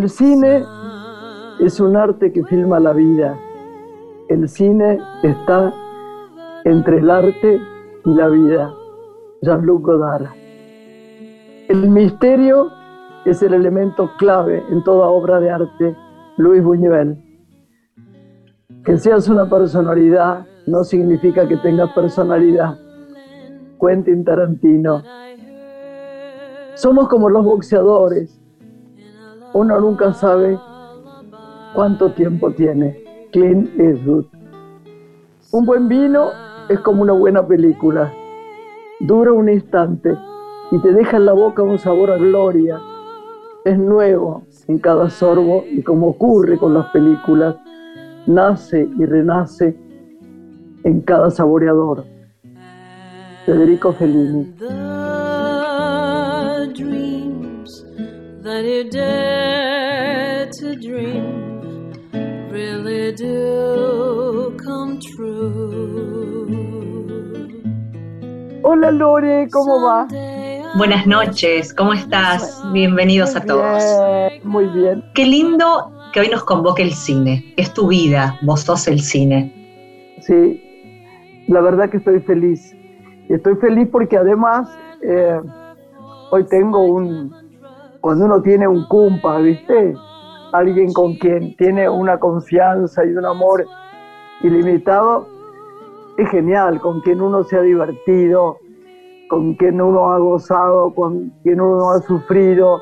El cine es un arte que filma la vida. El cine está entre el arte y la vida. Jean-Luc Godard. El misterio es el elemento clave en toda obra de arte. Luis Buñuel. Que seas una personalidad no significa que tengas personalidad. Quentin Tarantino. Somos como los boxeadores. Uno nunca sabe cuánto tiempo tiene. Clint Eastwood. Un buen vino es como una buena película. Dura un instante y te deja en la boca un sabor a gloria. Es nuevo en cada sorbo y como ocurre con las películas, nace y renace en cada saboreador. Federico Fellini. Hola Lore, ¿cómo va? Buenas noches, ¿cómo estás? Bienvenidos a todos. muy bien. Qué lindo que hoy nos convoque el cine. Es tu vida, vos sos el cine. Sí, la verdad que estoy feliz. Y estoy feliz porque además eh, hoy tengo un, cuando uno tiene un cumpa, ¿viste? Alguien con quien tiene una confianza y un amor ilimitado, es genial, con quien uno se ha divertido, con quien uno ha gozado, con quien uno ha sufrido.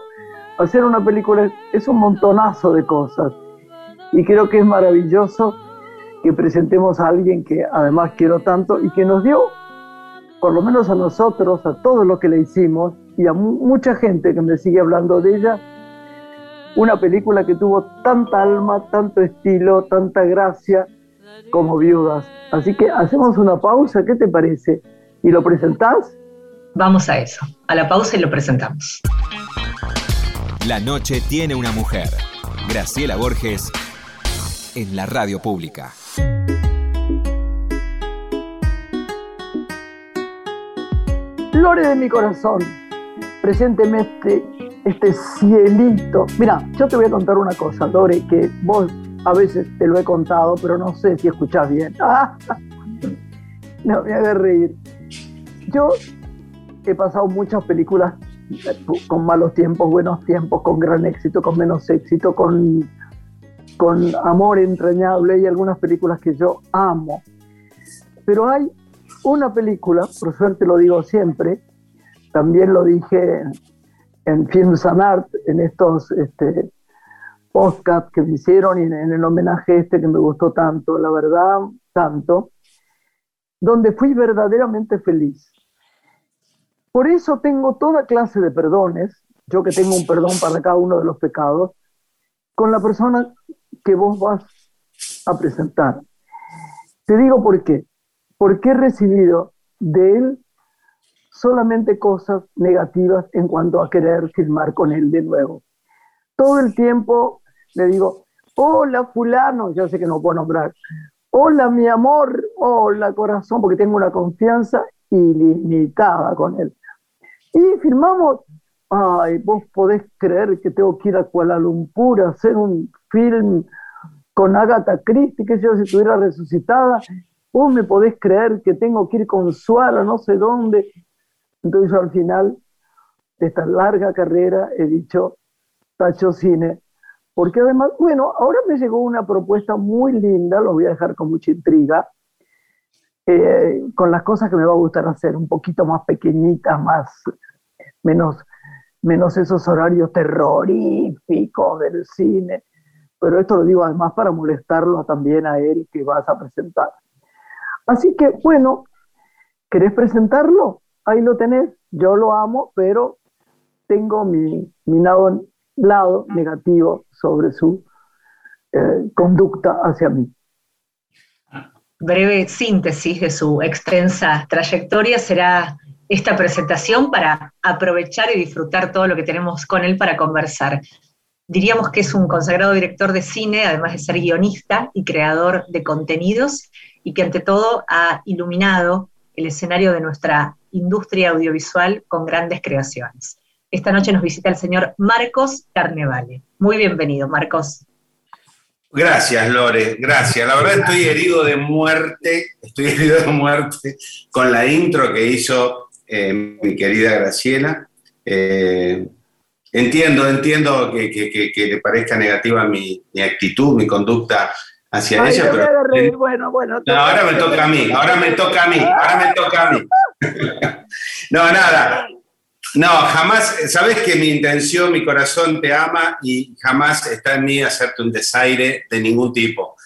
Hacer una película es un montonazo de cosas y creo que es maravilloso que presentemos a alguien que además quiero tanto y que nos dio, por lo menos a nosotros, a todos los que le hicimos y a mucha gente que me sigue hablando de ella, una película que tuvo tanta alma, tanto estilo, tanta gracia como viudas. Así que hacemos una pausa, ¿qué te parece? ¿Y lo presentás? Vamos a eso. A la pausa y lo presentamos. La noche tiene una mujer. Graciela Borges en la radio pública. Flores de mi corazón, presénteme este, cielito. Mira, yo te voy a contar una cosa, Lore, que vos a veces te lo he contado, pero no sé si escuchás bien. no me hagas reír. Yo he pasado muchas películas con malos tiempos, buenos tiempos, con gran éxito, con menos éxito, con, con amor entrañable y algunas películas que yo amo. Pero hay una película, por suerte lo digo siempre, también lo dije en Films and Art, en estos este, podcasts que me hicieron y en, en el homenaje este que me gustó tanto, la verdad, tanto, donde fui verdaderamente feliz. Por eso tengo toda clase de perdones, yo que tengo un perdón para cada uno de los pecados, con la persona que vos vas a presentar. Te digo por qué porque he recibido de él solamente cosas negativas en cuanto a querer filmar con él de nuevo. Todo el tiempo le digo, hola fulano, ya sé que no puedo nombrar, hola mi amor, hola corazón, porque tengo una confianza ilimitada con él. Y filmamos, ay, vos podés creer que tengo que ir a Kuala Lumpur a hacer un film con Agatha Christie, que yo si estuviera resucitada, vos me podés creer que tengo que ir con Suara, no sé dónde. Entonces al final de esta larga carrera he dicho, tacho cine, porque además, bueno, ahora me llegó una propuesta muy linda, lo voy a dejar con mucha intriga, eh, con las cosas que me va a gustar hacer, un poquito más pequeñitas, más, menos, menos esos horarios terroríficos del cine. Pero esto lo digo además para molestarlo también a él que vas a presentar. Así que, bueno, ¿querés presentarlo? Ahí lo tenés. Yo lo amo, pero tengo mi, lado, negativo sobre su eh, conducta hacia mí. Breve síntesis de su extensa trayectoria será esta presentación para aprovechar y disfrutar todo lo que tenemos con él para conversar. Diríamos que es un consagrado director de cine, además de ser guionista y creador de contenidos, y que ante todo ha iluminado el escenario de nuestra industria audiovisual con grandes creaciones. Esta noche nos visita el señor Marcos Carnevale. Muy bienvenido, Marcos. Gracias, Lore, gracias. La verdad estoy herido de muerte, estoy herido de muerte con la intro que hizo eh, mi querida Graciela. Eh, entiendo, entiendo que, le parezca negativa mi, actitud, mi conducta hacia ella, pero... bueno, bueno, ahora me toca a mí, ahora me toca a mí, ahora me toca a mí. no, nada, no, jamás, sabes que mi intención, mi corazón te ama y jamás está en mí hacerte un desaire de ningún tipo.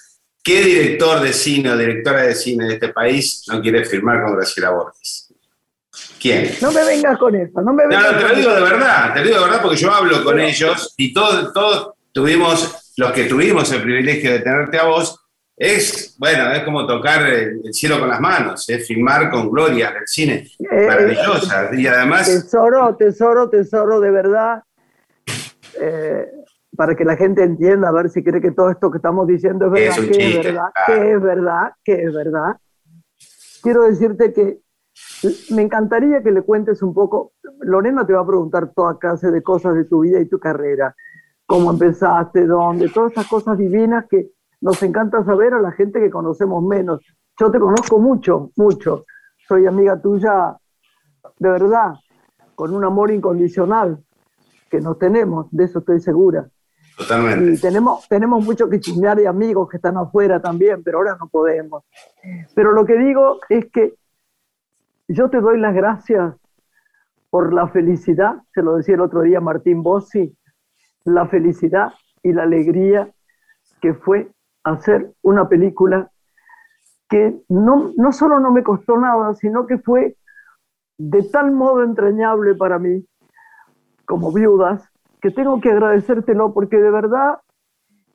¿Qué director de cine o directora de cine de este país no quiere firmar con Graciela Borges? ¿Quién? No me vengas con eso, no me vengas. No, no, te lo digo de verdad, te lo digo de verdad porque yo hablo con ellos y todos, todos tuvimos, los que tuvimos el privilegio de tenerte a vos, es, bueno, es como tocar el cielo con las manos, es filmar con gloria del cine, eh, maravillosa. y además... Tesoro, tesoro, tesoro, de verdad, eh, para que la gente entienda, a ver si cree que todo esto que estamos diciendo es verdad, que es verdad, que es verdad, que es verdad. Quiero decirte que me encantaría que le cuentes un poco, Lorena te va a preguntar toda clase de cosas de tu vida y tu carrera, cómo empezaste, dónde, todas esas cosas divinas que nos encanta saber a la gente que conocemos menos. Yo te conozco mucho, mucho. Soy amiga tuya de verdad, con un amor incondicional que nos tenemos, de eso estoy segura. Totalmente. Y tenemos, tenemos mucho que chismear y amigos que están afuera también, pero ahora no podemos. Pero lo que digo es que yo te doy las gracias por la felicidad, se lo decía el otro día Martín Bossi, la felicidad y la alegría que fue hacer una película que no, no solo no me costó nada, sino que fue de tal modo entrañable para mí, como viudas, que tengo que agradecértelo porque de verdad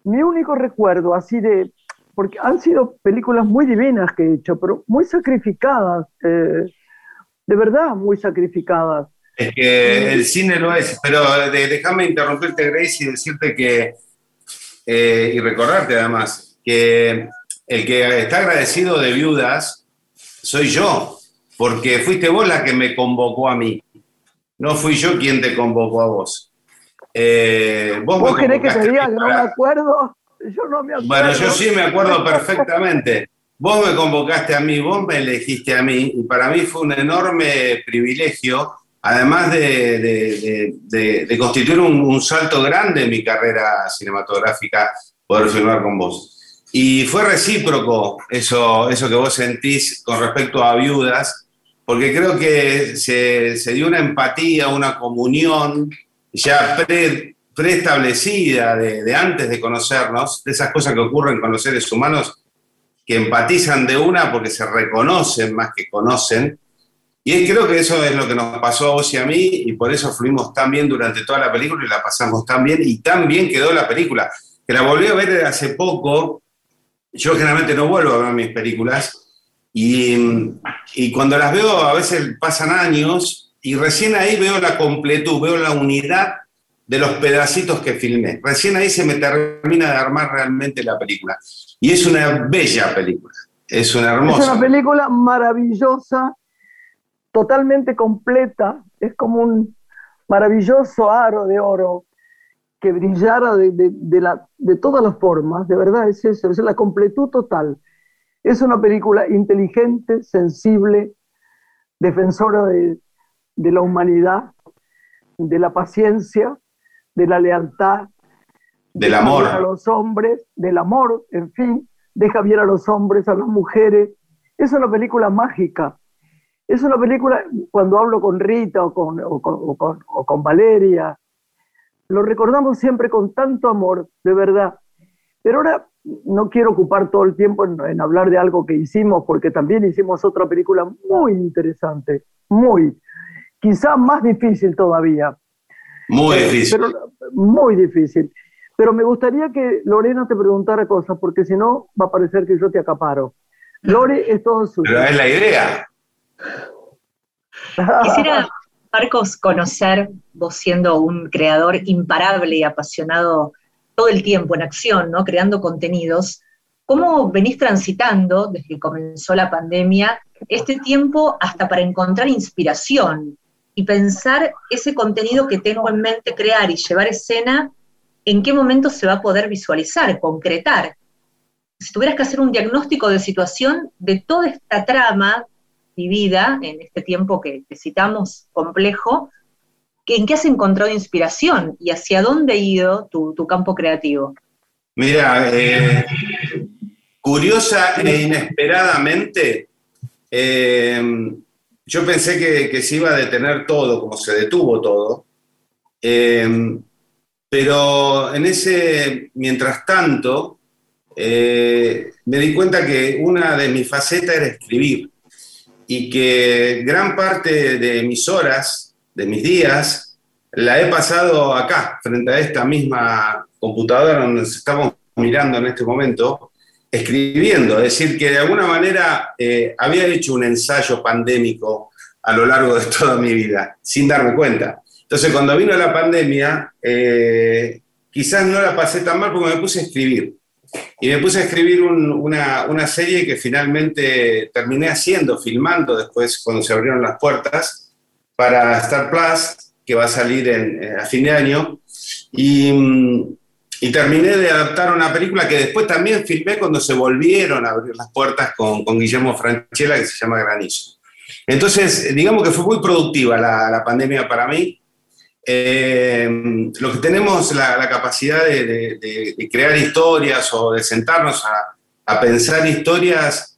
mi único recuerdo así de, porque han sido películas muy divinas que he hecho, pero muy sacrificadas, eh, de verdad muy sacrificadas. Es que el cine lo es, pero déjame interrumpirte, Grace, y decirte que eh, y recordarte además que el que está agradecido de viudas soy yo, porque fuiste vos la que me convocó a mí. No fui yo quien te convocó a vos. Eh, ¿Vos, querés que te diga que no me acuerdo? Yo no me acuerdo. Bueno, yo sí me acuerdo perfectamente. Vos me convocaste a mí, vos me elegiste a mí, y para mí fue un enorme privilegio además de, constituir un, salto grande en mi carrera cinematográfica, poder filmar con vos. Y fue recíproco eso, eso que vos sentís con respecto a viudas, porque creo que se, dio una empatía, una comunión ya preestablecida de, antes de conocernos, de esas cosas que ocurren con los seres humanos que empatizan de una porque se reconocen más que conocen, y creo que eso es lo que nos pasó a vos y a mí, y por eso fluimos tan bien durante toda la película y la pasamos tan bien, y tan bien quedó la película. Que la volví a ver hace poco. Yo generalmente no vuelvo a ver mis películas, y, y cuando las veo a veces pasan años, y recién ahí veo la completud, veo la unidad de los pedacitos que filmé. Recién ahí se me termina de armar realmente la película. Y es una bella película. Es una hermosa. Es una película maravillosa totalmente completa, es como un maravilloso aro de oro que brillara de, la, de todas las formas, de verdad es eso, es la completud total. Es una película inteligente, sensible, defensora de, de la humanidad, de la paciencia, de la lealtad, del amor a los hombres, del amor, en fin, deja bien a los hombres, a las mujeres. Es una película mágica, es una película, cuando hablo con Rita o con, o con, Valeria, lo recordamos siempre con tanto amor, de verdad. Pero ahora no quiero ocupar todo el tiempo en, hablar de algo que hicimos, porque también hicimos otra película muy interesante, muy, quizá más difícil todavía. Muy eh, difícil. muy difícil. Pero me gustaría que Lorena te preguntara cosas, porque si no va a parecer que yo te acaparo. Lore es todo suyo. Pero es la idea. Quisiera, Marcos, conocer, vos siendo un creador imparable y apasionado todo el tiempo en acción, ¿no? Creando contenidos, ¿cómo venís transitando desde que comenzó la pandemia este tiempo hasta para encontrar inspiración? y pensar ese contenido que tengo en mente crear y llevar escena, en qué momento se va a poder visualizar, concretar. Si tuvieras que hacer un diagnóstico de situación de toda esta trama en este tiempo que, citamos complejo, ¿en qué has encontrado inspiración y hacia dónde ha ido tu, campo creativo? Mira, eh, curiosa e inesperadamente, eh, yo pensé que, se iba a detener todo, como se detuvo todo, eh, pero en ese, mientras tanto, me di cuenta que una de mis facetas era escribir y que gran parte de mis horas, de mis días, la he pasado acá, frente a esta misma computadora donde nos estamos mirando en este momento, escribiendo. Es decir, que de alguna manera eh, había hecho un ensayo pandémico a lo largo de toda mi vida, sin darme cuenta. Entonces, cuando vino la pandemia, eh, quizás no la pasé tan mal porque me puse a escribir. Y me puse a escribir una, serie que finalmente terminé haciendo, filmando después cuando se abrieron las puertas para Star Plus, que va a salir a fin de año. Y, terminé de adaptar una película que después también filmé cuando se volvieron a abrir las puertas con, Guillermo Franchella, que se llama Granizo. Entonces, digamos que fue muy productiva la, la pandemia para mí eh, que tenemos la, capacidad de, crear historias o de sentarnos a, pensar historias,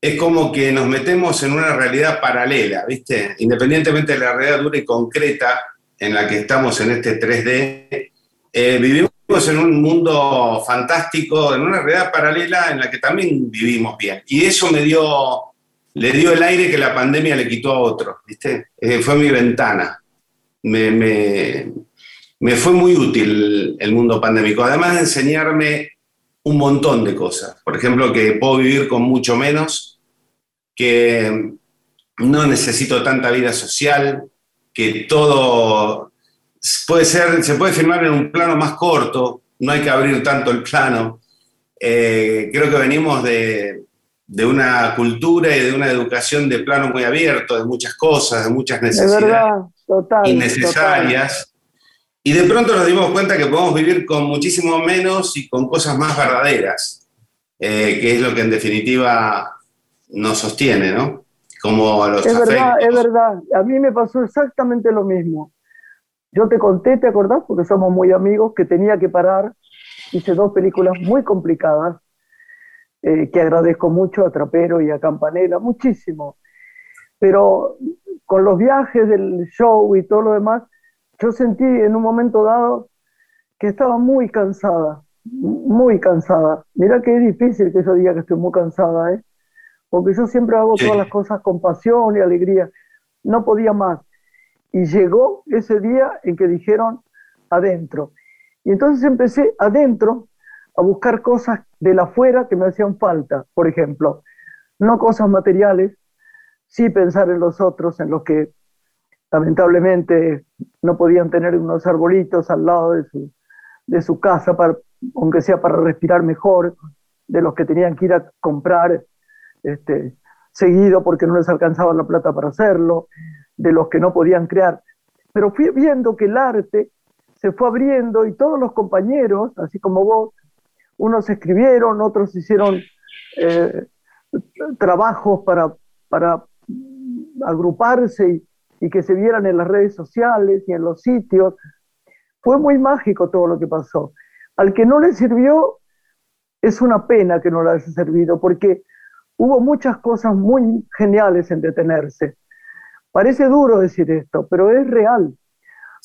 es como que nos metemos en una realidad paralela, ¿viste? Independientemente de la realidad dura y concreta en la que estamos en este 3D, eh, vivimos en un mundo fantástico, en una realidad paralela en la que también vivimos bien. Y eso me dio, le dio el aire que la pandemia le quitó a otros, ¿viste? Eh, fue mi ventana me, fue muy útil el mundo pandémico, además de enseñarme un montón de cosas. Por ejemplo, que puedo vivir con mucho menos, que no necesito tanta vida social, que todo puede ser, se puede filmar en un plano más corto, no hay que abrir tanto el plano. Eh, creo que venimos de, de, una cultura y de una educación de plano muy abierto, de muchas cosas, de muchas necesidades innecesarias. Y de pronto nos dimos cuenta que podemos vivir con muchísimo menos y con cosas más verdaderas, eh, que es lo que en definitiva nos sostiene, ¿no? Como los Es verdad, es verdad. A mí me pasó exactamente lo mismo. Yo te conté, ¿te acordás? Porque somos muy amigos, que tenía que parar. Hice dos películas muy complicadas, eh, que agradezco mucho a Trapero y a Campanella, muchísimo. Pero con los viajes del show y todo lo demás, yo sentí en un momento dado que estaba muy cansada, muy cansada. Mira que es difícil que yo diga que estoy muy cansada, ¿eh? porque yo siempre hago todas las cosas con pasión y alegría. No podía más. Y llegó ese día en que dijeron adentro. Y entonces empecé adentro a buscar cosas de la afuera que me hacían falta, por ejemplo, no cosas materiales, sí pensar en los otros, en los que lamentablemente no podían tener unos arbolitos al lado de su, de su casa, para, aunque sea para respirar mejor, de los que tenían que ir a comprar este, seguido porque no les alcanzaba la plata para hacerlo, de los que no podían crear. Pero fui viendo que el arte se fue abriendo y todos los compañeros, así como vos, unos escribieron, otros hicieron eh, trabajos para, para agruparse y, que se vieran en las redes sociales y en los sitios. Fue muy mágico todo lo que pasó. Al que no le sirvió, es una pena que no le haya servido, porque hubo muchas cosas muy geniales en detenerse. Parece duro decir esto, pero es real.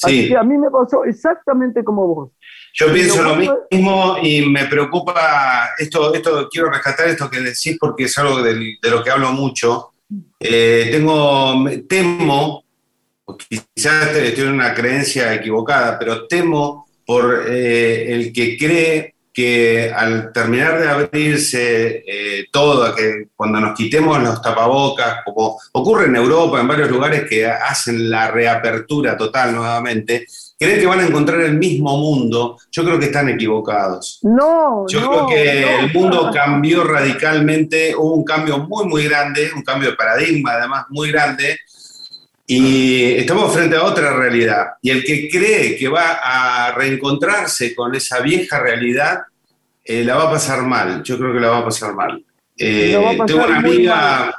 Así que a mí me pasó exactamente como vos. Yo pienso lo mismo y me preocupa, esto, esto quiero rescatar esto que decís porque es algo de lo que hablo mucho, eh, tengo, temo, quizás estoy en una creencia equivocada, pero temo por eh, el que cree que al terminar de abrirse eh, todo, que cuando nos quitemos los tapabocas, como ocurre en Europa, en varios lugares que hacen la reapertura total nuevamente, creen que van a encontrar el mismo mundo, yo creo que están equivocados. No, yo creo que el mundo cambió radicalmente, hubo un cambio muy, muy grande, un cambio de paradigma además muy grande, Y estamos frente a otra realidad. Y el que cree que va a reencontrarse con esa vieja realidad, eh, la va a pasar mal. Yo creo que la va a pasar mal. Eh, tengo una amiga,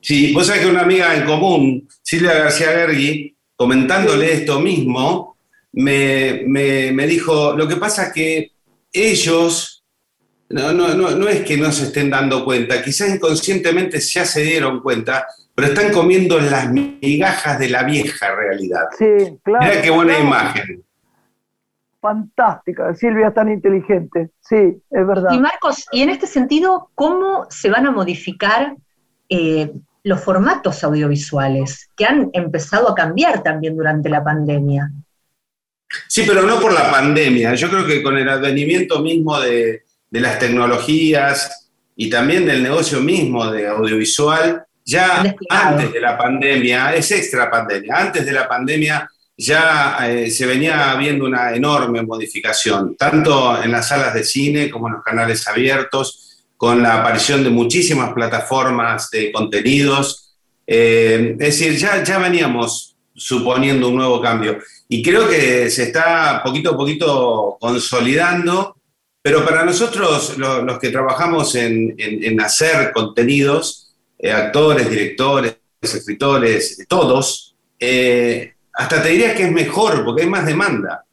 sí, vos sabés que una amiga en común, Silvia García Gergui, comentándole esto mismo, me, me, dijo, lo que pasa es que ellos, no, no, no, no es que no se estén dando cuenta, quizás inconscientemente ya se dieron cuenta, pero están comiendo las migajas de la vieja realidad. Sí, claro. Mira qué buena imagen. Fantástica, Silvia es tan inteligente, sí, es verdad. Y Marcos, y en este sentido, ¿cómo se van a modificar eh, los formatos audiovisuales que han empezado a cambiar también durante la pandemia? Sí, pero no por la pandemia. Yo creo que con el advenimiento mismo de, de las tecnologías y también del negocio mismo de audiovisual, ya antes de la pandemia, es extra pandemia, antes de la pandemia ya eh, se venía viendo una enorme modificación, tanto en las salas de cine como en los canales abiertos, con la aparición de muchísimas plataformas de contenidos. Eh, es decir, ya, ya veníamos suponiendo un nuevo cambio y creo que se está poquito a poquito consolidando, pero para nosotros, los que trabajamos en, en hacer contenidos, eh, actores, directores, escritores, todos, eh, hasta te diría que es mejor porque hay más demanda.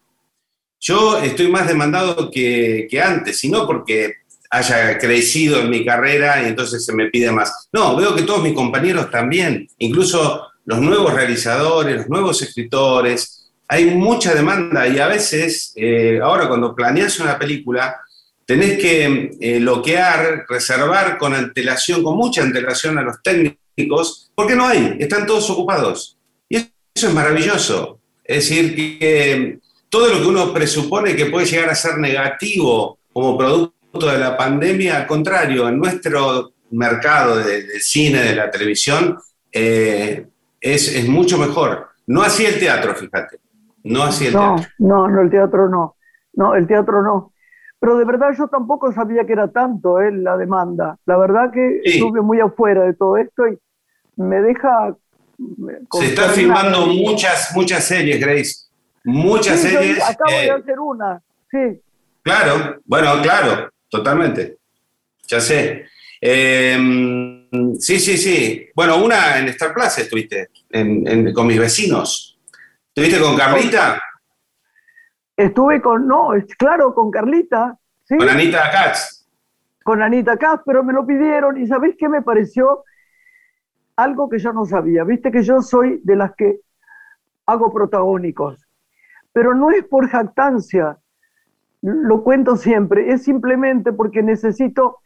Yo estoy más demandado que, que antes, y no porque haya crecido en mi carrera y entonces se me pide más. No, veo que todos mis compañeros también, incluso los nuevos realizadores, los nuevos escritores, hay mucha demanda y a veces, eh, ahora cuando planeas una película, tenés que eh, bloquear, reservar con antelación, con mucha antelación a los técnicos, porque no hay, están todos ocupados. Y eso es maravilloso. Es decir, que todo lo que uno presupone que puede llegar a ser negativo como producto de la pandemia, al contrario, en nuestro mercado del de cine, de la televisión, eh, es, mucho mejor. No así el teatro, fíjate. No así el teatro. No, no, el teatro no. No, el teatro no. Pero de verdad yo tampoco sabía que era tanto eh, la demanda. La verdad que estuve muy afuera de todo esto y me deja... Se están filmando muchas, muchas series, Grace. Muchas series. acabo de eh, hacer una, sí. Claro, bueno, claro, totalmente. Ya sé. Em, sí, sí, sí. Bueno, una en Star Plus estuviste, con mis vecinos. ¿Estuviste con Carlita? Estuve con, no, claro, con Carlita. ¿sí? Con Anita Katz. Con Anita Katz, pero me lo pidieron y ¿sabéis qué me pareció? Algo que yo no sabía. Viste que yo soy de las que hago protagónicos, pero no es por jactancia, lo cuento siempre, es simplemente porque necesito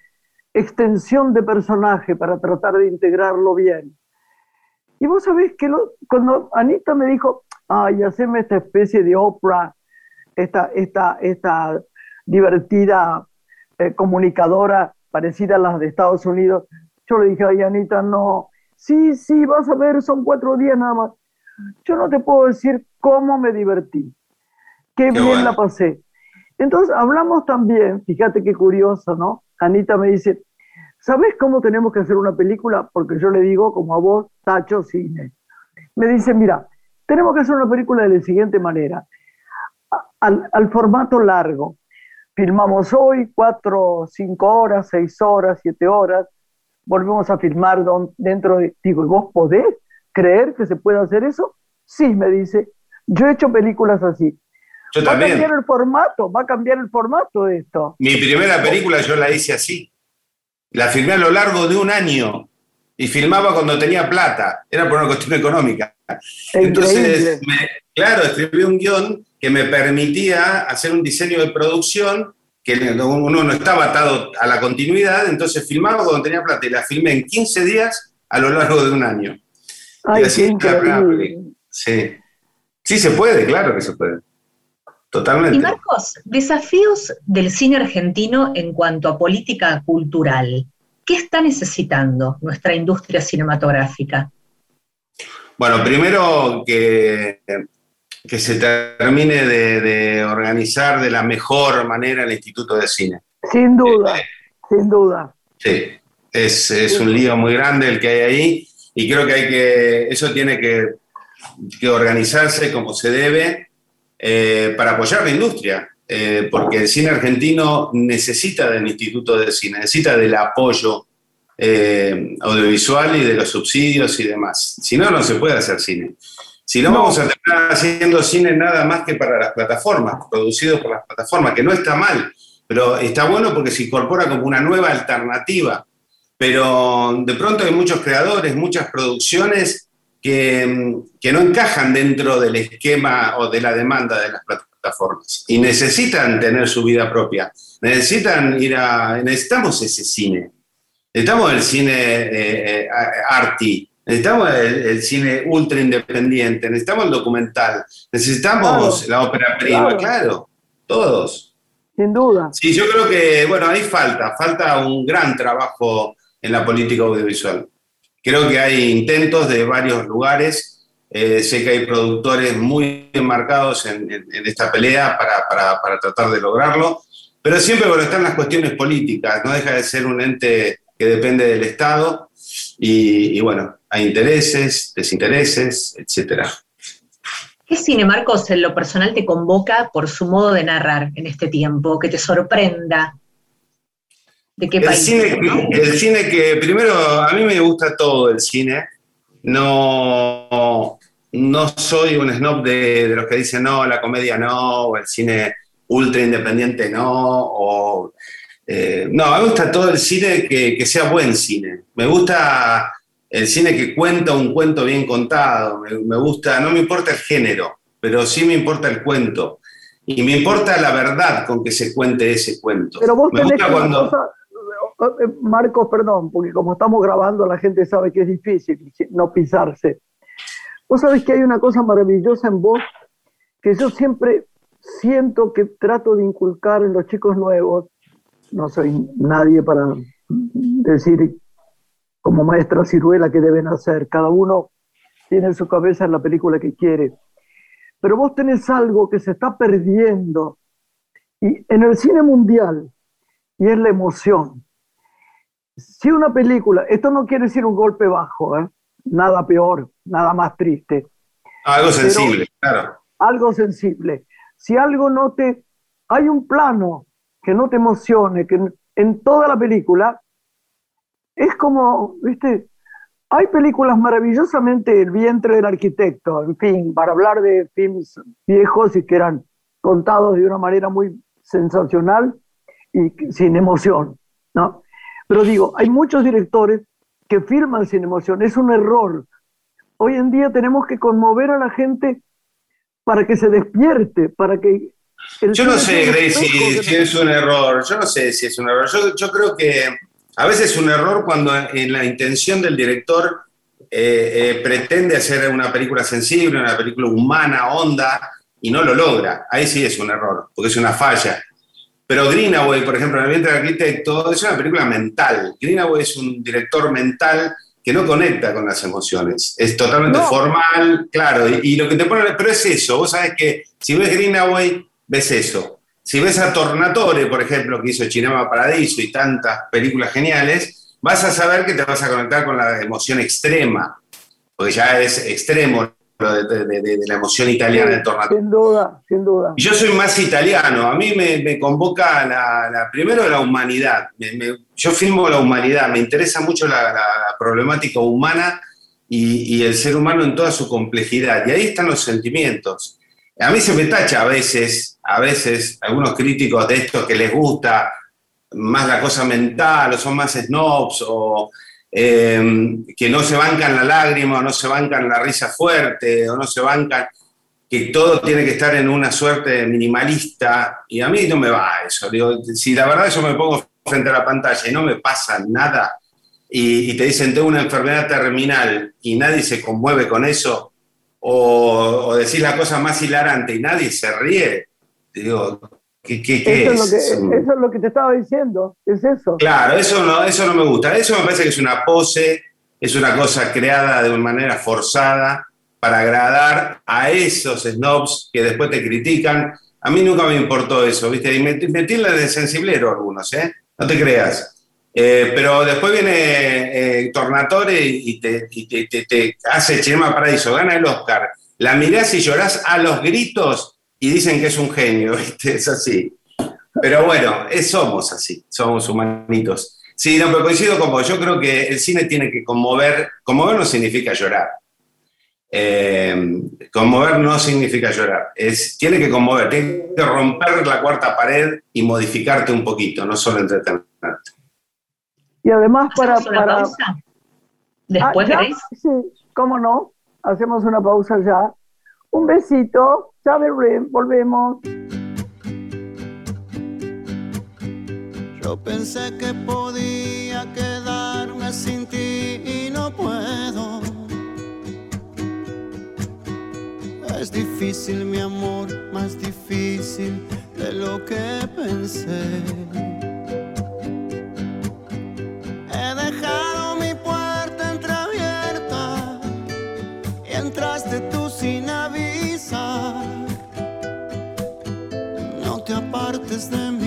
extensión de personaje para tratar de integrarlo bien. Y vos sabés que cuando Anita me dijo, ay, haceme esta especie de ópera esta, esta, esta divertida eh, comunicadora parecida a las de Estados Unidos. Yo le dije, ay, Anita, no, sí, sí, vas a ver, son cuatro días nada más. Yo no te puedo decir cómo me divertí, qué, bien la pasé. Entonces hablamos también, fíjate qué curioso, ¿no? Anita me dice, ¿sabes cómo tenemos que hacer una película? Porque yo le digo, como a vos, tacho cine. Me dice, mira, tenemos que hacer una película de la siguiente manera al, formato largo. Filmamos hoy cuatro, cinco horas, seis horas, siete horas. Volvemos a filmar dentro de... Digo, ¿y vos podés creer que se puede hacer eso? Sí, me dice. Yo he hecho películas así. Yo va a cambiar el formato, va a cambiar el formato de esto. Mi primera película yo la hice así. La filmé a lo largo de un año y filmaba cuando tenía plata. Era por una cuestión económica. Entonces, claro, escribí un guion que me permitía hacer un diseño de producción que uno no estaba atado a la continuidad, entonces filmaba cuando tenía plata y la filmé en 15 días a lo largo de un año. Ay, sí. sí, se puede, claro que se puede. Totalmente. Y Marcos, desafíos del cine argentino en cuanto a política cultural. ¿Qué está necesitando nuestra industria cinematográfica? Bueno, primero que que se termine de, organizar de la mejor manera el Instituto de Cine. Sin duda, eh, sin duda. Sí, es, es, un lío muy grande el que hay ahí y creo que hay que, eso tiene que que organizarse como se debe eh, para apoyar la industria, eh, porque el cine argentino necesita del Instituto de Cine, necesita del apoyo eh, audiovisual y de los subsidios y demás. Si no, no se puede hacer cine. Si no, vamos a terminar haciendo cine nada más que para las plataformas, producido por las plataformas, que no está mal, pero está bueno porque se incorpora como una nueva alternativa. Pero de pronto hay muchos creadores, muchas producciones que, no encajan dentro del esquema o de la demanda de las plataformas y necesitan tener su vida propia. Necesitan ir a. Necesitamos ese cine. Necesitamos el cine eh, eh, arty, necesitamos el, cine ultra independiente, necesitamos el documental, necesitamos la ópera prima, claro. todos. Sin duda. Sí, yo creo que, bueno, ahí falta, falta un gran trabajo en la política audiovisual. Creo que hay intentos de varios lugares, eh, sé que hay productores muy enmarcados en, esta pelea para, para, tratar de lograrlo, pero siempre bueno, están las cuestiones políticas, no deja de ser un ente que depende del Estado y, bueno, hay intereses, desintereses, etcétera. ¿Qué cine, Marcos, en lo personal te convoca por su modo de narrar en este tiempo, que te sorprenda? ¿De qué país? El cine que, primero, a mí me gusta todo el cine. No, no soy un snob de, de los que dicen no, la comedia no, o el cine ultra independiente no, o eh, no, me gusta todo el cine que, sea buen cine. Me gusta el cine que cuenta un cuento bien contado. Me, gusta, no me importa el género, pero sí me importa el cuento. Y me importa la verdad con que se cuente ese cuento. Pero vos tenés cuando... Eh, Marcos, perdón, porque como estamos grabando la gente sabe que es difícil no pisarse. Vos sabés que hay una cosa maravillosa en vos que yo siempre siento que trato de inculcar en los chicos nuevos no soy nadie para decir como maestra ciruela qué deben hacer. Cada uno tiene en su cabeza la película que quiere. Pero vos tenés algo que se está perdiendo y en el cine mundial y es la emoción. Si una película, esto no quiere decir un golpe bajo, ¿eh? nada peor, nada más triste. Algo sensible, claro. Algo sensible. Si algo no te... Hay un plano que no te emocione, que en toda la película es como, viste, hay películas maravillosamente El vientre del arquitecto, en fin, para hablar de films viejos y que eran contados de una manera muy sensacional y sin emoción, ¿no? Pero digo, hay muchos directores que filman sin emoción, es un error. Hoy en día tenemos que conmover a la gente para que se despierte, para que yo no sé, Gracie, si, es un error. Yo no sé si es un error. Yo, creo que a veces es un error cuando en la intención del director eh, eh, pretende hacer una película sensible, una película humana, honda, y no lo logra. Ahí sí es un error, porque es una falla. Pero Greenaway, por ejemplo, en el vientre del arquitecto, es una película mental. Greenaway es un director mental que no conecta con las emociones. Es totalmente formal, claro. Y, y, lo que te pone, pero es eso. Vos sabés que si ves Greenaway, ves eso. Si ves a Tornatore, por ejemplo, que hizo Cinema Paradiso y tantas películas geniales, vas a saber que te vas a conectar con la emoción extrema, porque ya es extremo de, la emoción italiana de Tornatore. Sin duda, sin duda. yo soy más italiano, a mí me, convoca la, primero la humanidad, yo filmo la humanidad, me interesa mucho la, problemática humana y, y, el ser humano en toda su complejidad, y ahí están los sentimientos. A mí se me tacha a veces, a veces, algunos críticos de esto que les gusta más la cosa mental, o son más snobs, o em, que no se bancan la lágrima, o no se bancan la risa fuerte, o no se bancan que todo tiene que estar en una suerte minimalista, y a mí no me va eso. Si la verdad yo me pongo frente a la pantalla y no me pasa nada, y, te dicen tengo una enfermedad terminal y nadie se conmueve con eso, o, decir la cosa más hilarante y nadie se ríe, digo, ¿qué, qué, eso es? eso? es lo que te estaba diciendo, es eso. Claro, eso no, eso no me gusta. Eso me parece que es una pose, es una cosa creada de una manera forzada para agradar a esos snobs que después te critican. A mí nunca me importó eso, ¿viste? Y me, de sensiblero algunos, ¿eh? No te creas. Eh, pero después viene eh, Tornatore y, te, te, hace Cinema Paradiso, gana el Oscar. La mirás y llorás a los gritos y dicen que es un genio, ¿viste? Es así. Pero bueno, somos así, somos humanitos. Sí, no, pero coincido con vos. Yo creo que el cine tiene que conmover. Conmover no significa llorar. Eh, conmover no significa llorar. Es, tiene que conmover, tiene que romper la cuarta pared y modificarte un poquito, no solo entretenerte. Y además para... para... Pausa? ¿Después ah, Sí, cómo no. Hacemos una pausa ya. Un besito. Ya volvemos. Yo pensé que podía quedarme sin ti y no puedo. Es difícil mi amor, más difícil de lo que pensé. He dejado apartes de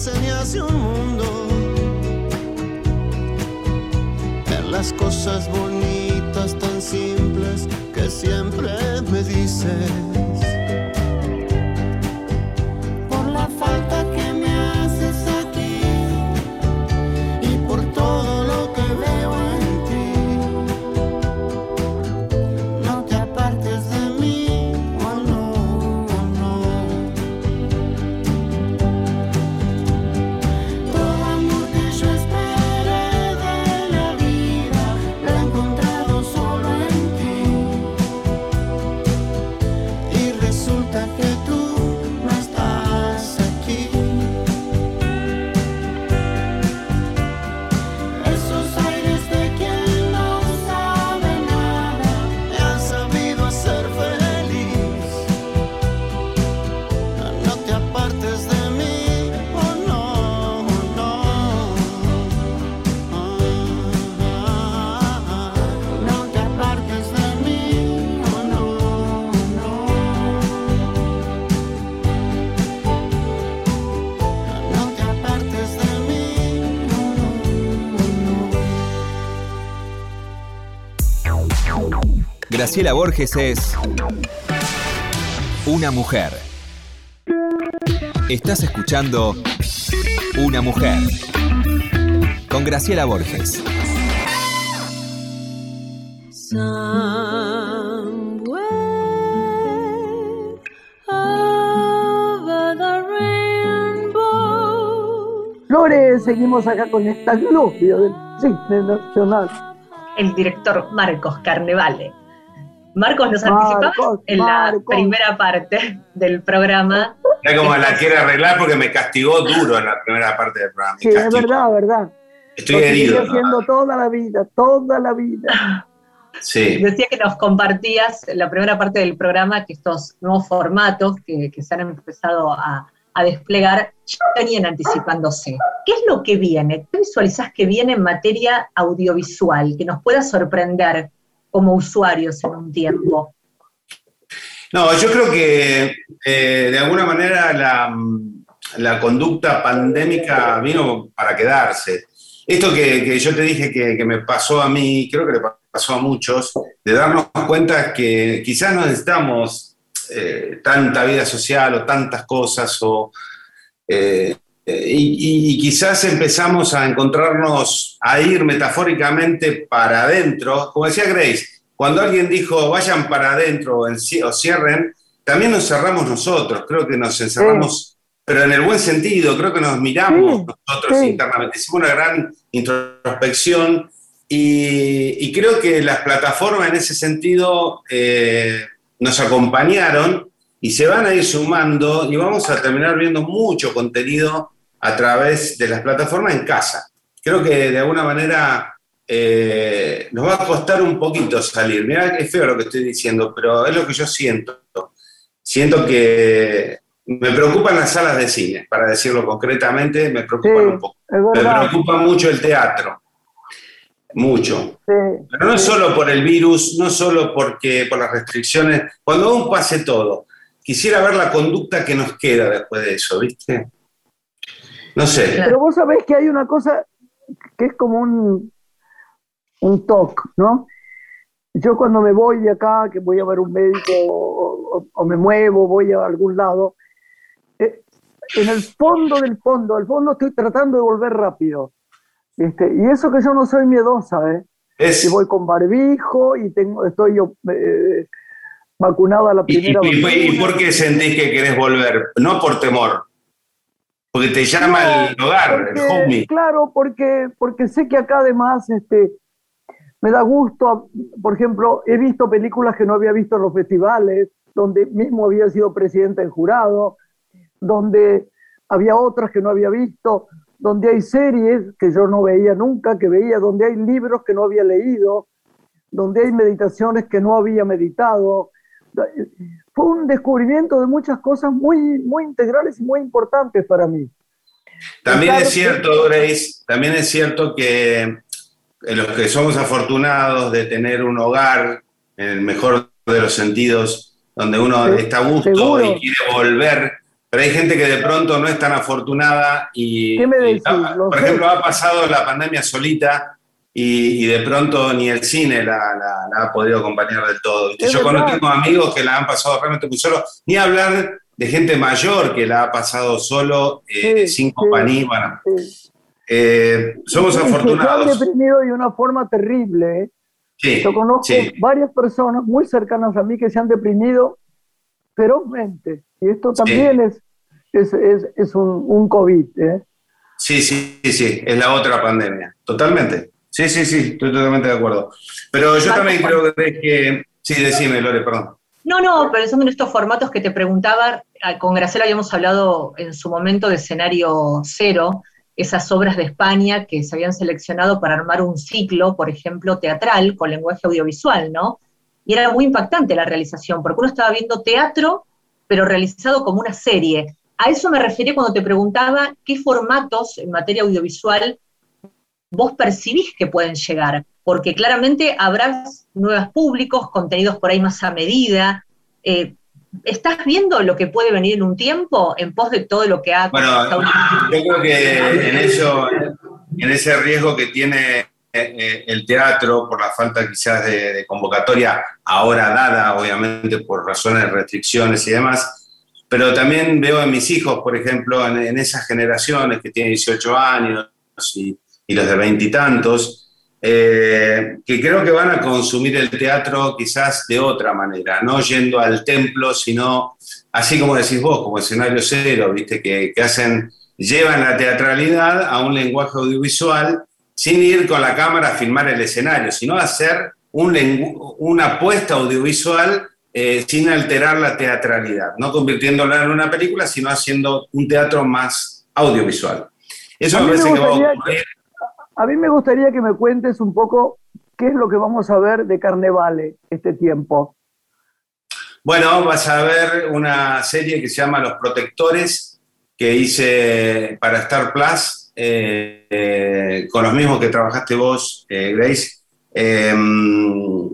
enseñase un mundo, ver las cosas bonitas tan simples que siempre me dices. Graciela Borges es una mujer. Estás escuchando Una mujer con Graciela Borges. Flores, seguimos acá con esta globia del cine nacional. El director Marcos Carnevale. Marcos nos anticipaba en la primera parte del programa. Ya como la quiere arreglar porque me castigó duro en la primera parte del programa. sí, es verdad, verdad. Estoy herido. Estoy haciendo toda la vida, toda la vida. Sí. Decía que nos compartías en la primera parte del programa que estos nuevos formatos que, se han empezado a, a desplegar ya venían anticipándose. ¿Qué es lo que viene? ¿Qué visualizás que viene en materia audiovisual que nos pueda sorprender como usuarios en un tiempo? No, yo creo que eh, de alguna manera la, conducta pandémica vino para quedarse. Esto que, yo te dije que, me pasó a mí, creo que le pasó a muchos, de darnos cuenta que quizás no necesitamos eh, tanta vida social o tantas cosas, o, eh, y, y, quizás empezamos a encontrarnos, a ir metafóricamente para adentro, como decía Grace, cuando alguien dijo vayan para adentro o cierren, también nos cerramos nosotros, creo que nos encerramos, pero en el buen sentido, creo que nos miramos nosotros internamente, hicimos una gran introspección y, creo que las plataformas en ese sentido eh, nos acompañaron y se van a ir sumando y vamos a terminar viendo mucho contenido a través de las plataformas en casa. Creo que de alguna manera eh, nos va a costar un poquito salir. Mira que es feo lo que estoy diciendo, pero es lo que yo siento. Siento que me preocupan las salas de cine, para decirlo concretamente, me preocupan un poco. Me preocupa mucho el teatro. Mucho. Pero no solo por el virus, no solo porque, por las restricciones, cuando aún pase todo, quisiera ver la conducta que nos queda después de eso, ¿viste? No sé. Pero vos sabés que hay una cosa que es como un, un toque, ¿no? Yo cuando me voy de acá, que voy a ver un médico o, me muevo, voy a algún lado, eh, en el fondo del fondo, al fondo estoy tratando de volver rápido. Este, y eso que yo no soy miedosa, ¿eh? Es... Y voy con barbijo y tengo, estoy eh, vacunada la primera ¿Y, y, ¿Y por qué sentís que querés volver? No por temor. Porque te llama el hogar, el home. Claro, porque, porque sé que acá además este, me da gusto, por ejemplo, he visto películas que no había visto en los festivales, donde mismo había sido presidente del jurado, donde había otras que no había visto, donde hay series que yo no veía nunca, que veía, donde hay libros que no había leído, donde hay meditaciones que no había meditado. Fue un descubrimiento de muchas cosas muy, muy integrales y muy importantes para mí. También es cierto, Grace, también es cierto que en los que somos afortunados de tener un hogar, en el mejor de los sentidos, donde uno está a gusto y quiere volver, pero hay gente que de pronto no es tan afortunada y, por ejemplo, ha pasado la pandemia solita y, de pronto ni el cine la, ha podido acompañar del todo. Yo conozco amigos que la han pasado realmente muy solo, ni hablar de gente mayor que la ha pasado solo, eh, sin compañía. Eh, somos afortunados. Se han deprimido de una forma terrible. ¿eh? Sí, Yo conozco varias personas muy cercanas a mí que se han deprimido ferozmente. Y esto también es, es, es, es, un, un COVID. ¿eh? Sí, sí, sí, es la otra pandemia. Totalmente. Sí, sí, sí, estoy totalmente de acuerdo. Pero yo también creo que... Sí, decime, Lore, perdón. No, no, pensando en estos formatos que te preguntaba, con Graciela habíamos hablado en su momento de escenario cero, esas obras de España que se habían seleccionado para armar un ciclo, por ejemplo, teatral con lenguaje audiovisual, ¿no? Y era muy impactante la realización, porque uno estaba viendo teatro, pero realizado como una serie. A eso me refería cuando te preguntaba qué formatos en materia audiovisual vos percibís que pueden llegar, porque claramente habrá nuevos públicos, contenidos por ahí más a medida. Eh, ¿Estás viendo lo que puede venir en un tiempo en pos de todo lo que ha... Bueno, yo creo que en eso, en ese riesgo que tiene eh, eh, el teatro por la falta quizás de, convocatoria, ahora dada obviamente por razones de restricciones y demás, pero también veo en mis hijos, por ejemplo, en, esas generaciones que tienen 18 años y, y los de veintitantos, eh, que creo que van a consumir el teatro quizás de otra manera, no yendo al templo, sino así como decís vos, como escenario cero, ¿viste? Que, hacen, llevan la teatralidad a un lenguaje audiovisual sin ir con la cámara a filmar el escenario, sino hacer un una apuesta audiovisual eh, sin alterar la teatralidad, no convirtiéndola en una película, sino haciendo un teatro más audiovisual. Eso me parece que va a ocurrir a mí me gustaría que me cuentes un poco qué es lo que vamos a ver de Carnevale este tiempo. Bueno, vas a ver una serie que se llama Los Protectores, que hice para Star Plus, eh, con los mismos que trabajaste vos, eh, Grace. Em,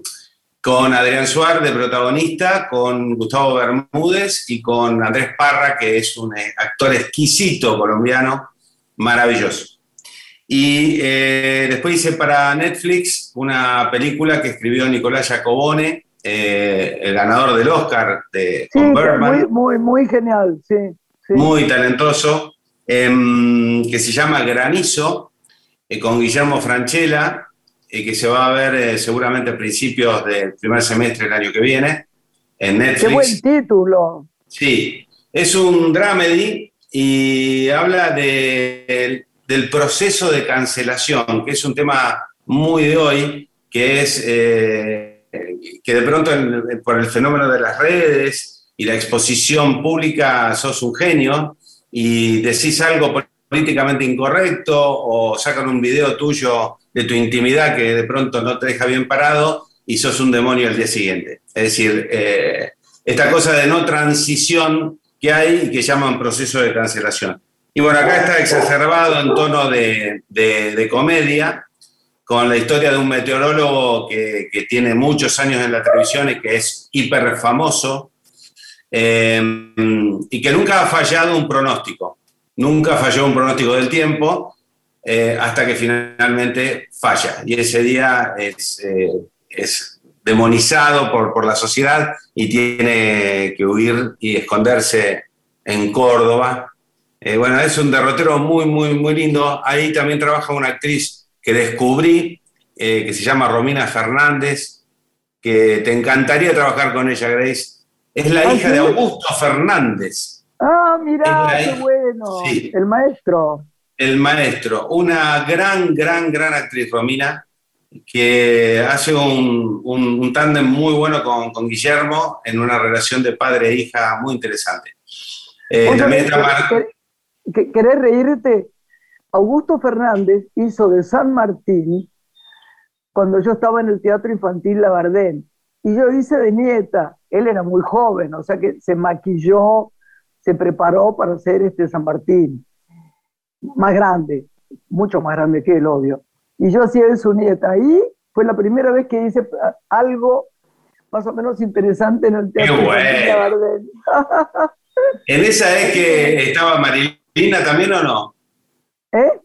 con Adrián Suárez de protagonista, con Gustavo Bermúdez y con Andrés Parra, que es un eh, actor exquisito colombiano, maravilloso. Y eh, después hice para Netflix una película que escribió Nicolás Jacobone, eh, el ganador del Oscar de sí, Muy, muy, muy genial, sí. Muy talentoso, em, que se llama Granizo, con Guillermo Franchella, que se va a ver eh, seguramente a principios del primer semestre del año que viene en Netflix. Qué buen título. Sí, es un dramedy y habla de, del proceso de cancelación, que es un tema muy de hoy, que es eh, que de pronto por el fenómeno de las redes y la exposición pública sos un genio y decís algo políticamente incorrecto o sacan un video tuyo de tu intimidad que de pronto no te deja bien parado y sos un demonio al día siguiente. Es decir, eh, esta cosa de no transición que hay y que llaman proceso de cancelación. Y bueno, acá está exacerbado en tono de, de, comedia, con la historia de un meteorólogo que, que, tiene muchos años en la televisión y que es hiper famoso, eh, y que nunca ha fallado un pronóstico, nunca falló un pronóstico del tiempo, eh, hasta que finalmente falla. Y ese día es, eh, es demonizado por, por, la sociedad y tiene que huir y esconderse en Córdoba. Eh, bueno, es un derrotero muy, muy, muy lindo. Ahí también trabaja una actriz que descubrí, que se llama Romina Fernández, que te encantaría trabajar con ella, Grace. Es la hija de Augusto Fernández. Ah, mira, qué bueno. El maestro. El maestro, una gran, gran, gran actriz, Romina, que hace un, un, tándem muy bueno con, con, Guillermo en una relación de padre e hija muy interesante. Eh, también ¿Querés reírte? Augusto Fernández hizo de San Martín cuando yo estaba en el Teatro Infantil Labardén. Y yo hice de nieta. Él era muy joven, o sea que se maquilló, se preparó para hacer este San Martín más grande, mucho más grande que el odio. Y yo hacía de su nieta. Y fue la primera vez que hice algo más o menos interesante en el teatro. ¿En esa es que estaba Marilina también o no? ¿Eh?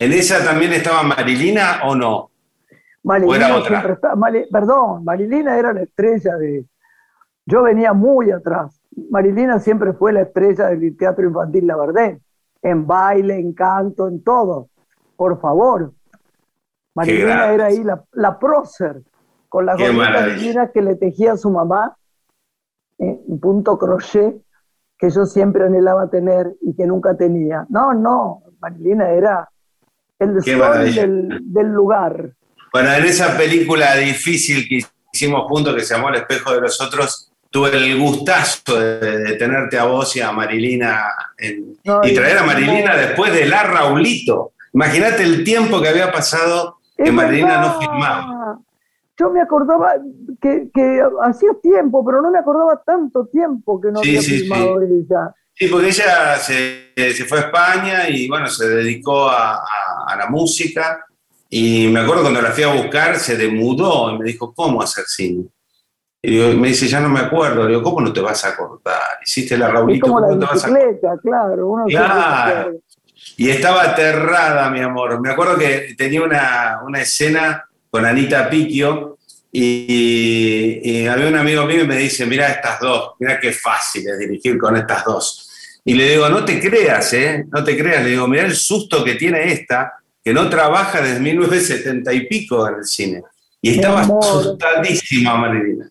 ¿En esa también estaba Marilina o no? Marilina perdón, Marilina era la estrella de... Yo venía muy atrás. Marilina siempre fue la estrella del teatro infantil Labardén en baile, en canto, en todo. Por favor. Marilena era ahí la, la prócer, con las gorritas divinas que le tejía a su mamá, en un punto crochet, que yo siempre anhelaba tener y que nunca tenía. No, no, Marilena era el sol del, del, lugar. Bueno, en esa película difícil que hicimos juntos, que se llamó El espejo de los otros, tuve el gustazo de, tenerte a vos y a Marilina y traer a Marilina después de la Raulito. Imagínate el tiempo que había pasado que Marilina no firmaba. Yo me acordaba que, hacía tiempo, pero no me acordaba tanto tiempo que no había firmado ella. Sí, porque ella se, fue a España y bueno, se dedicó a, la música. Y me acuerdo cuando la fui a buscar, se demudó y me dijo, ¿cómo hacer cine? Y me dice, ya no me acuerdo. Le digo, ¿cómo no te vas a acordar? Hiciste la Raulito. como la bicicleta, claro. Uno claro. Y estaba aterrada, mi amor. Me acuerdo que tenía una, una escena con Anita Piquio y, había un amigo mío y me dice, mira estas dos, mira qué fácil es dirigir con estas dos. Y le digo, no te creas, ¿eh? No te creas. Le digo, mira el susto que tiene esta, que no trabaja desde 1970 y pico en el cine. Y estaba asustadísima, Marilina.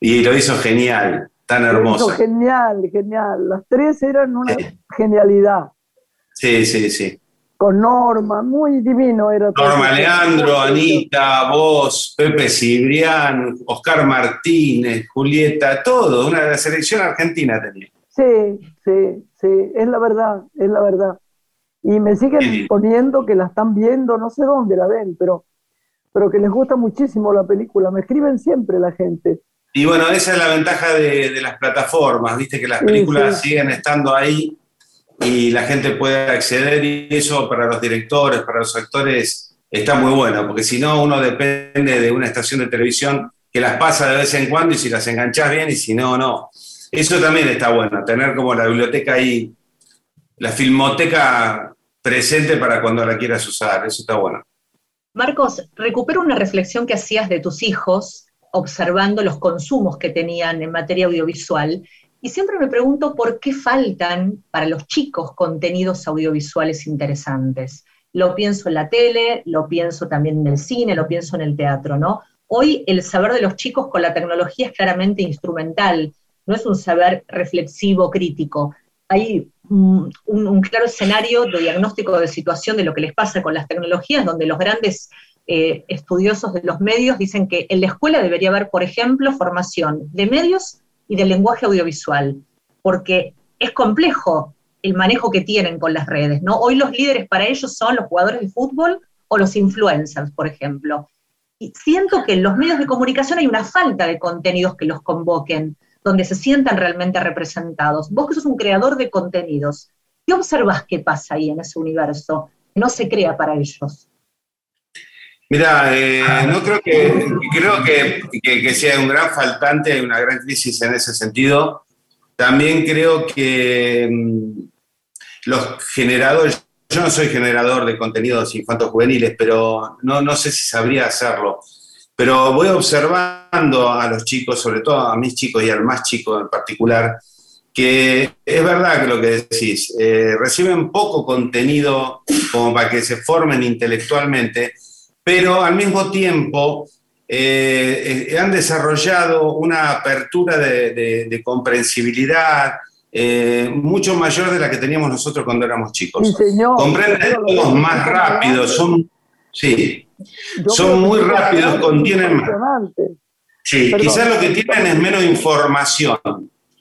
Y lo hizo genial, tan hermoso. Genial, genial. Las tres eran una genialidad. Sí, sí, sí. Con Norma, muy divino era. Norma Leandro, Anita, vos, Pepe Cibrián, Oscar Martínez, Julieta, todo, una de la selección argentina tenía. Sí, sí, sí, es la verdad, es la verdad. Y me siguen poniendo que la están viendo, no sé dónde la ven, pero, pero que les gusta muchísimo la película. Me escriben siempre la gente. Y bueno, esa es la ventaja de, las plataformas, viste que las películas siguen estando ahí y la gente puede acceder y eso para los directores, para los actores está muy bueno, porque si no uno depende de una estación de televisión que las pasa de vez en cuando y si las enganchás bien y si no, no. Eso también está bueno, tener como la biblioteca ahí, la filmoteca presente para cuando la quieras usar, eso está bueno. Marcos, recupero una reflexión que hacías de tus hijos observando los consumos que tenían en materia audiovisual y siempre me pregunto por qué faltan para los chicos contenidos audiovisuales interesantes. Lo pienso en la tele, lo pienso también en el cine, lo pienso en el teatro, ¿no? Hoy el saber de los chicos con la tecnología es claramente instrumental, no es un saber reflexivo, crítico. Hay un, claro escenario de diagnóstico de situación de lo que les pasa con las tecnologías, donde los grandes eh, estudiosos de los medios dicen que en la escuela debería haber, por ejemplo, formación de medios y del lenguaje audiovisual, porque es complejo el manejo que tienen con las redes, ¿no? Hoy los líderes para ellos son los jugadores de fútbol o los influencers, por ejemplo siento que en los medios de comunicación hay una falta de contenidos que los convoquen, donde se sientan realmente representados. Vos que sos un creador de contenidos, ¿qué observas que pasa ahí en ese universo? No se crea para ellos. Mira, eh, no creo que creo que, sea un gran faltante, una gran crisis en ese sentido. También creo que mm, los generadores, yo no soy generador de contenidos infantos juveniles, pero no, no sé si sabría hacerlo. Pero voy observando a los chicos, sobre todo a mis chicos y al más chico en particular, que es verdad que lo que decís, eh, reciben poco contenido como para que se formen intelectualmente, pero al mismo tiempo eh, eh, han desarrollado una apertura de, de comprensibilidad, eh, mucho mayor de la que teníamos nosotros cuando éramos chicos. Comprenden todos más rápido, son, sí, son muy rápidos, contienen más. Sí, quizás lo que tienen es menos información.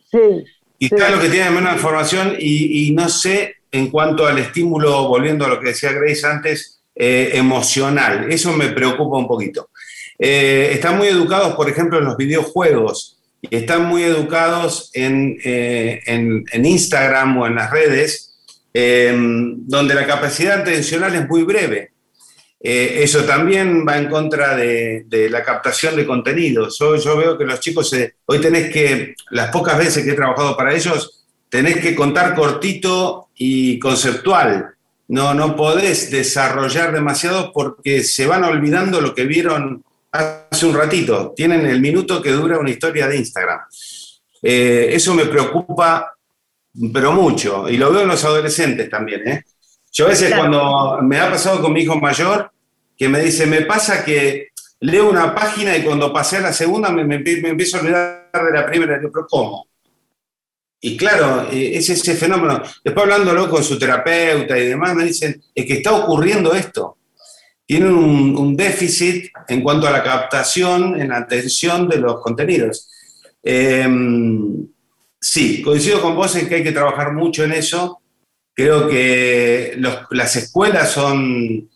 Sí. Quizás lo que tienen es menos información y, no sé en cuanto al estímulo, volviendo a lo que decía Grace antes, eh, emocional. Eso me preocupa un poquito. Eh, están muy educados, por ejemplo, en los videojuegos y están muy educados en, eh, Instagram o en las redes, donde la capacidad atencional es muy breve. Eso también va en contra de, la captación de contenidos. Yo, veo que los chicos, hoy tenés que, las pocas veces que he trabajado para ellos, tenés que contar cortito y conceptual. No, no podés desarrollar demasiado porque se van olvidando lo que vieron hace un ratito, tienen el minuto que dura una historia de Instagram. Eh, eso me preocupa, pero mucho, y lo veo en los adolescentes también. ¿eh? Yo a veces cuando me ha pasado con mi hijo mayor, que me dice, me pasa que leo una página y cuando pasé a la segunda me, empiezo a olvidar de la primera, pero ¿cómo? Y claro, eh, es ese fenómeno. Después hablándolo con su terapeuta y demás, me dicen, es que está ocurriendo esto tienen un, déficit en cuanto a la captación, en la atención de los contenidos. Em, sí, coincido con vos en que hay que trabajar mucho en eso. Creo que las escuelas son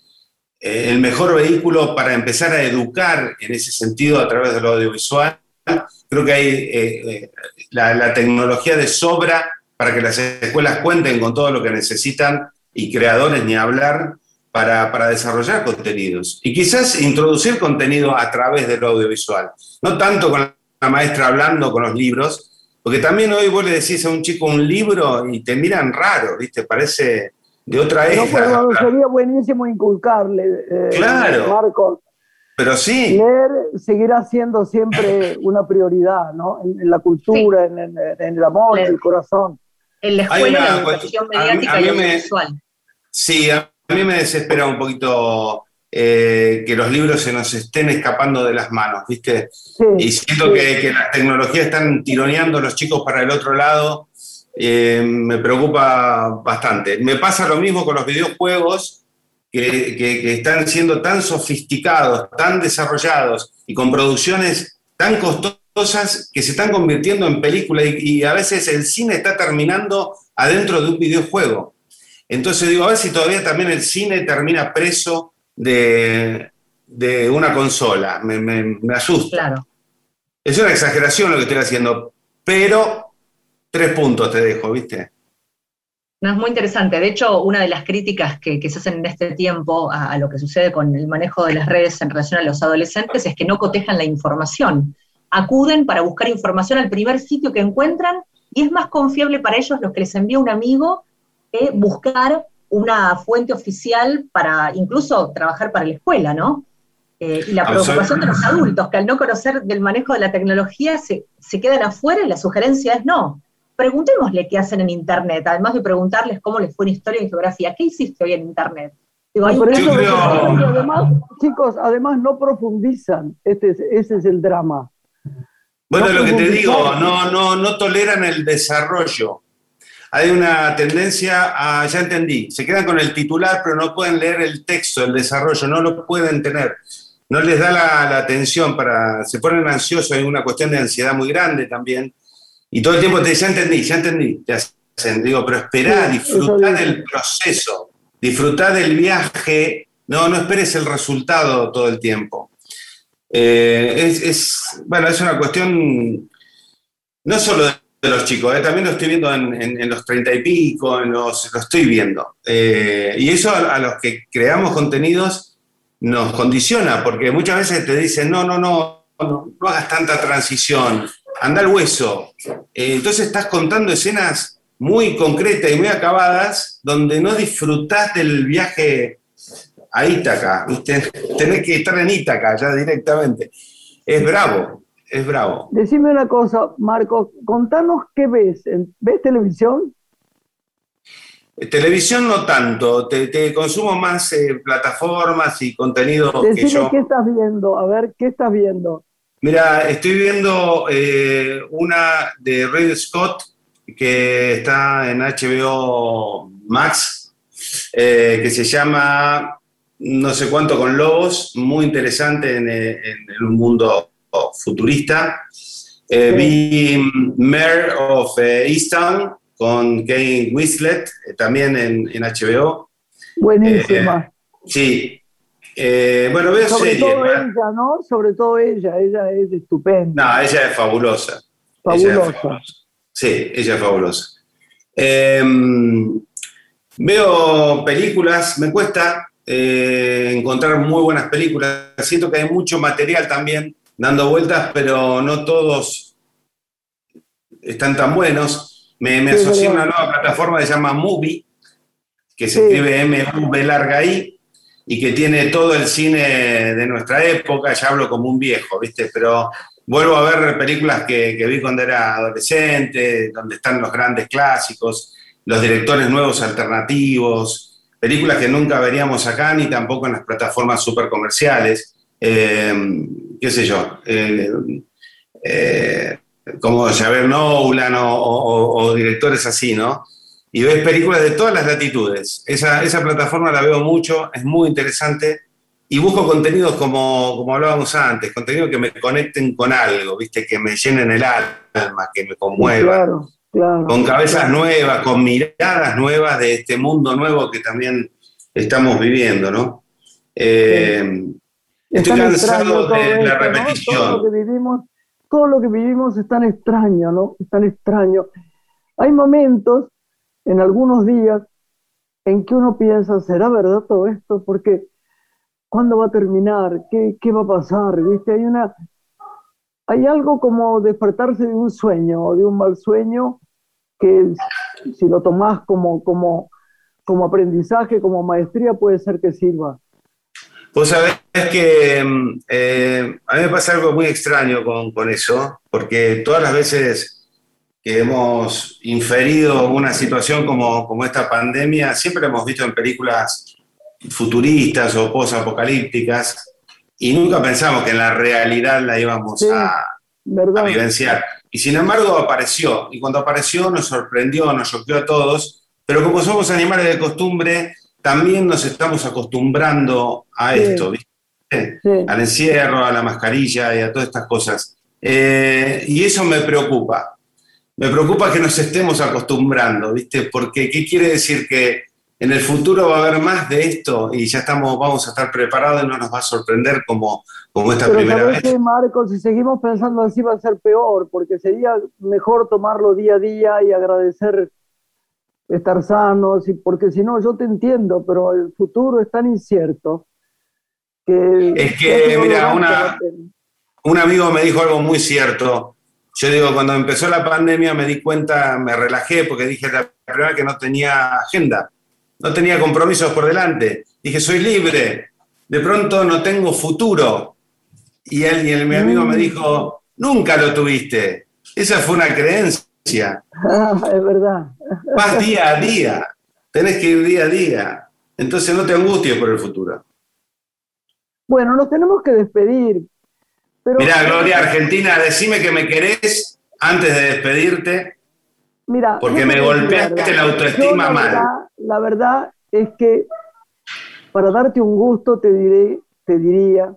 eh, el mejor vehículo para empezar a educar en ese sentido a través de lo audiovisual. Creo que hay eh, eh, la, la tecnología de sobra para que las escuelas cuenten con todo lo que necesitan y creadores ni hablar para, desarrollar contenidos y quizás introducir contenido a través del audiovisual. No tanto con la maestra hablando con los libros, porque también hoy vos le decís a un chico un libro y te miran raro, ¿viste? Parece de otra época. No, pero sería buenísimo inculcarle, eh, claro. Pero sí. Leer seguirá siendo siempre una prioridad, ¿no? En, la cultura, en, el amor, en el corazón. En la escuela, la educación mediática y audiovisual. Sí, a a mí me desespera un poquito eh, que los libros se nos estén escapando de las manos, ¿viste? y siento que, las tecnologías están tironeando a los chicos para el otro lado. Eh, me preocupa bastante. Me pasa lo mismo con los videojuegos, que, están siendo tan sofisticados, tan desarrollados y con producciones tan costosas que se están convirtiendo en películas y a veces el cine está terminando adentro de un videojuego. Entonces digo, a ver si todavía también el cine termina preso de, una consola. Me, asusta. Claro. Es una exageración lo que estoy haciendo, pero tres puntos te dejo, ¿viste? No, es muy interesante. De hecho, una de las críticas que, se hacen en este tiempo a, lo que sucede con el manejo de las redes en relación a los adolescentes es que no cotejan la información. Acuden para buscar información al primer sitio que encuentran y es más confiable para ellos lo que les envía un amigo que buscar una fuente oficial para incluso trabajar para la escuela, ¿no? Eh, y la preocupación de los adultos, que al no conocer del manejo de la tecnología se, se quedan afuera y la sugerencia es no, preguntémosle qué hacen en Internet, además de preguntarles cómo les fue en historia y geografía. ¿Qué hiciste hoy en Internet? además, chicos, además no profundizan, este ese es el drama. Bueno, lo que te digo, no, no, no toleran el desarrollo. Hay una tendencia a, ya entendí, se quedan con el titular, pero no pueden leer el texto, el desarrollo, no lo pueden tener. No les da la, la atención para, se ponen ansiosos, hay una cuestión de ansiedad muy grande también y todo el tiempo te dice, ya entendí, ya entendí. Te hacen, digo, pero espera, disfruta del proceso, disfruta del viaje, no, no esperes el resultado todo el tiempo. Eh, es, bueno, es una cuestión no solo de los chicos, eh, también lo estoy viendo en, los treinta y pico, en los, lo estoy viendo. Eh, y eso a, los que creamos contenidos nos condiciona, porque muchas veces te dicen, no, no, no, no, no hagas tanta transición, anda al hueso. Eh, entonces estás contando escenas muy concretas y muy acabadas donde no disfrutás del viaje a Ítaca. Tenés que estar en Ítaca ya directamente. Es bravo, es bravo. Decime una cosa, Marco, contanos qué ves. ¿Ves televisión? Televisión no tanto, te, consumo más eh, plataformas y contenido que yo. qué estás viendo, a ver, ¿qué estás viendo? Mira, estoy viendo eh, una de Ridley Scott que está en HBO Max, eh, que se llama No sé cuánto con lobos, muy interesante en, eh, un mundo futurista. Vi Mayor of Easttown con Kane Winslet, también en, en HBO. Buenísima. sí, eh, bueno, veo Sobre todo ella, ¿no? Sobre todo ella, ella es estupenda. No, ella es fabulosa. Fabulosa. Sí, ella es fabulosa. Em, veo películas, me cuesta eh, encontrar muy buenas películas. Siento que hay mucho material también dando vueltas, pero no todos están tan buenos. Me, me asocié a una nueva plataforma que se llama Movie, que se escribe M-V larga I y que tiene todo el cine de nuestra época, ya hablo como un viejo, ¿viste? Pero vuelvo a ver películas que, vi cuando era adolescente, donde están los grandes clásicos, los directores nuevos alternativos, películas que nunca veríamos acá ni tampoco en las plataformas super comerciales, eh, qué sé yo, eh, eh, como Xavier Nolan o directores así, ¿no? Y ves películas de todas las latitudes. Esa, esa plataforma la veo mucho, es muy interesante y busco contenidos como, como hablábamos antes, contenidos que me conecten con algo, ¿viste? que me llenen el alma, que me conmuevan. Con cabezas nuevas, con miradas nuevas de este mundo nuevo que también estamos viviendo, ¿no? Eh, estoy cansado de la repetición. Todo, lo que vivimos, todo lo que vivimos es tan extraño, ¿no? Es tan extraño. Hay momentos en algunos días en que uno piensa, ¿será verdad todo esto? Porque ¿cuándo va a terminar? ¿Qué, qué va a pasar? ¿Viste? Hay una hay algo como despertarse de un sueño o de un mal sueño que si lo tomás como, como, como aprendizaje, como maestría, puede ser que sirva. Pues sabés que eh, a mí me pasa algo muy extraño con, con, eso, porque todas las veces que hemos inferido una situación como, como esta pandemia, siempre hemos visto en películas futuristas o posapocalípticas y nunca pensamos que en la realidad la íbamos a, vivenciar. Y sin embargo apareció, y cuando apareció nos sorprendió, nos choqueó a todos, pero como somos animales de costumbre, también nos estamos acostumbrando a esto, al encierro, a la mascarilla y a todas estas cosas. Eh, y eso me preocupa, me preocupa que nos estemos acostumbrando, ¿viste? Porque ¿qué quiere decir? Que en el futuro va a haber más de esto y ya estamos, vamos a estar preparados y no nos va a sorprender como, como esta primera vez. Que, Marcos, si seguimos pensando así va a ser peor, porque sería mejor tomarlo día a día y agradecer estar sanos, y porque si no, yo te entiendo, pero el futuro es tan incierto que... Es que, mira, una, un amigo me dijo algo muy cierto. Yo digo, cuando empezó la pandemia me di cuenta, me relajé porque dije la primera que no tenía agenda, no tenía compromisos por delante. Dije, soy libre, de pronto no tengo futuro. Y él y mi amigo me mm. dijo, nunca lo tuviste. Esa fue una creencia. es verdad. Vas día a día, tenés que ir día a día. Entonces no te angusties por el futuro. Bueno, nos tenemos que despedir. Mira, Gloria Argentina, decime que me querés antes de despedirte. Mira, porque me golpeaste la autoestima mal. la verdad es que para darte un gusto te diré, te diría,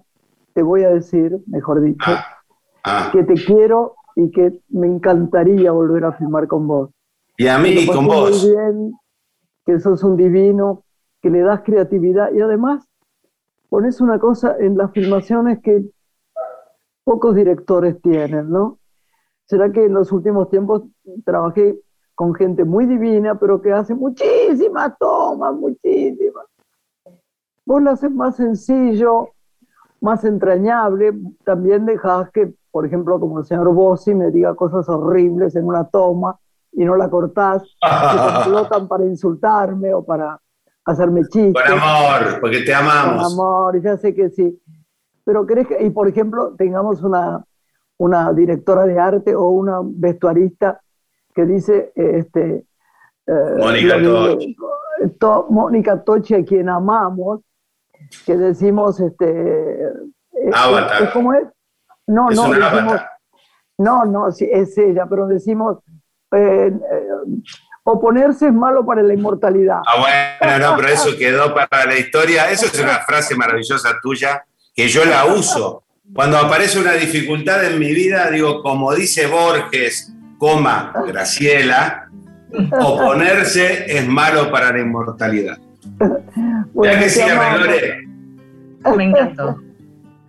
te voy a decir, mejor dicho, ah, ah. que te quiero y que me encantaría volver a filmar con vos. Y a mí con vos. Muy bien, que sos un divino, que le das creatividad y además pones una cosa en las filmaciones que pocos directores tienen, ¿no? Será que en los últimos tiempos trabajé con gente muy divina, pero que hace muchísimas tomas, muchísimas vos lo haces más sencillo, más entrañable, también dejas que, por ejemplo, como el señor Bossi me diga cosas horribles en una toma y no la cortás, que explotan para insultarme o para hacerme chistes. Por amor, porque te amamos. Por amor, ya sé que sí. Pero crees que, y por ejemplo, tengamos una, una directora de arte o una vestuarista que dice, este, eh, Mónica Tochi. Mónica Tochi, a quien amamos, que decimos, este... Eh, Avatar. ¿Cómo es? No, no, decimos, no, no, sí, es ella, pero decimos, eh, eh, oponerse es malo para la inmortalidad. Ah, bueno, no, pero eso quedó para la historia. Eso es una frase maravillosa tuya que yo la uso. Cuando aparece una dificultad en mi vida, digo, como dice Borges, coma, Graciela, oponerse es malo para la inmortalidad. ya que sí, Me encantó.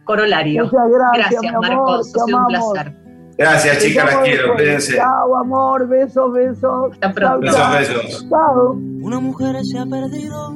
Corolario. Muchas gracias, gracias Marcos. Ha sido un placer. Gracias, chicas, las quiero. Cuídense. Chao, amor. Besos, besos. Hasta pronto. Besos, besos. Chao. Una mujer se ha perdido.